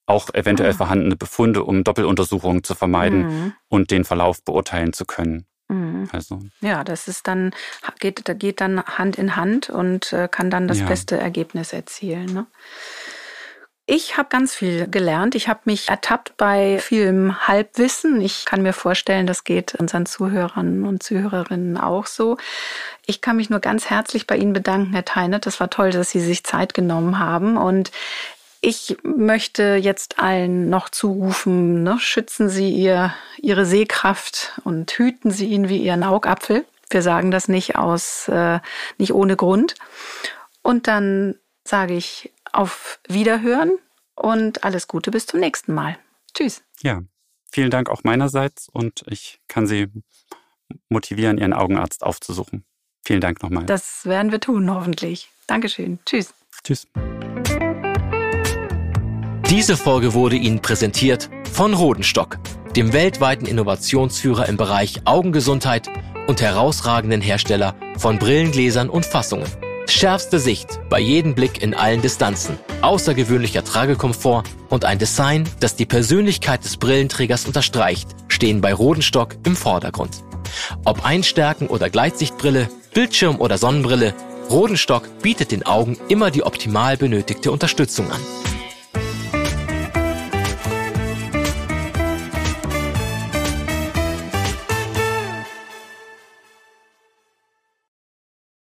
auch eventuell ah. vorhandene Befunde, um Doppeluntersuchungen zu vermeiden mhm. und den Verlauf beurteilen zu können. Mhm. Also. Ja, das ist dann, geht, da geht dann Hand in Hand und äh, kann dann das ja. beste Ergebnis erzielen. Ne? Ich habe ganz viel gelernt. Ich habe mich ertappt bei vielem Halbwissen. Ich kann mir vorstellen, das geht unseren Zuhörern und Zuhörerinnen auch so. Ich kann mich nur ganz herzlich bei Ihnen bedanken, Herr Teinert. Das war toll, dass Sie sich Zeit genommen haben. Und ich möchte jetzt allen noch zurufen, ne, schützen Sie ihr, Ihre Sehkraft und hüten Sie ihn wie Ihren Augapfel. Wir sagen das nicht aus, äh, nicht ohne Grund. Und dann sage ich auf Wiederhören und alles Gute bis zum nächsten Mal. Tschüss. Ja, vielen Dank auch meinerseits und ich kann Sie motivieren, Ihren Augenarzt aufzusuchen. Vielen Dank nochmal. Das werden wir tun, hoffentlich. Dankeschön. Tschüss. Tschüss. Diese Folge wurde Ihnen präsentiert von Rodenstock, dem weltweiten Innovationsführer im Bereich Augengesundheit und herausragenden Hersteller von Brillengläsern und Fassungen. Schärfste Sicht bei jedem Blick in allen Distanzen, außergewöhnlicher Tragekomfort und ein Design, das die Persönlichkeit des Brillenträgers unterstreicht, stehen bei Rodenstock im Vordergrund. Ob Einstärken oder Gleitsichtbrille, Bildschirm oder Sonnenbrille, Rodenstock bietet den Augen immer die optimal benötigte Unterstützung an.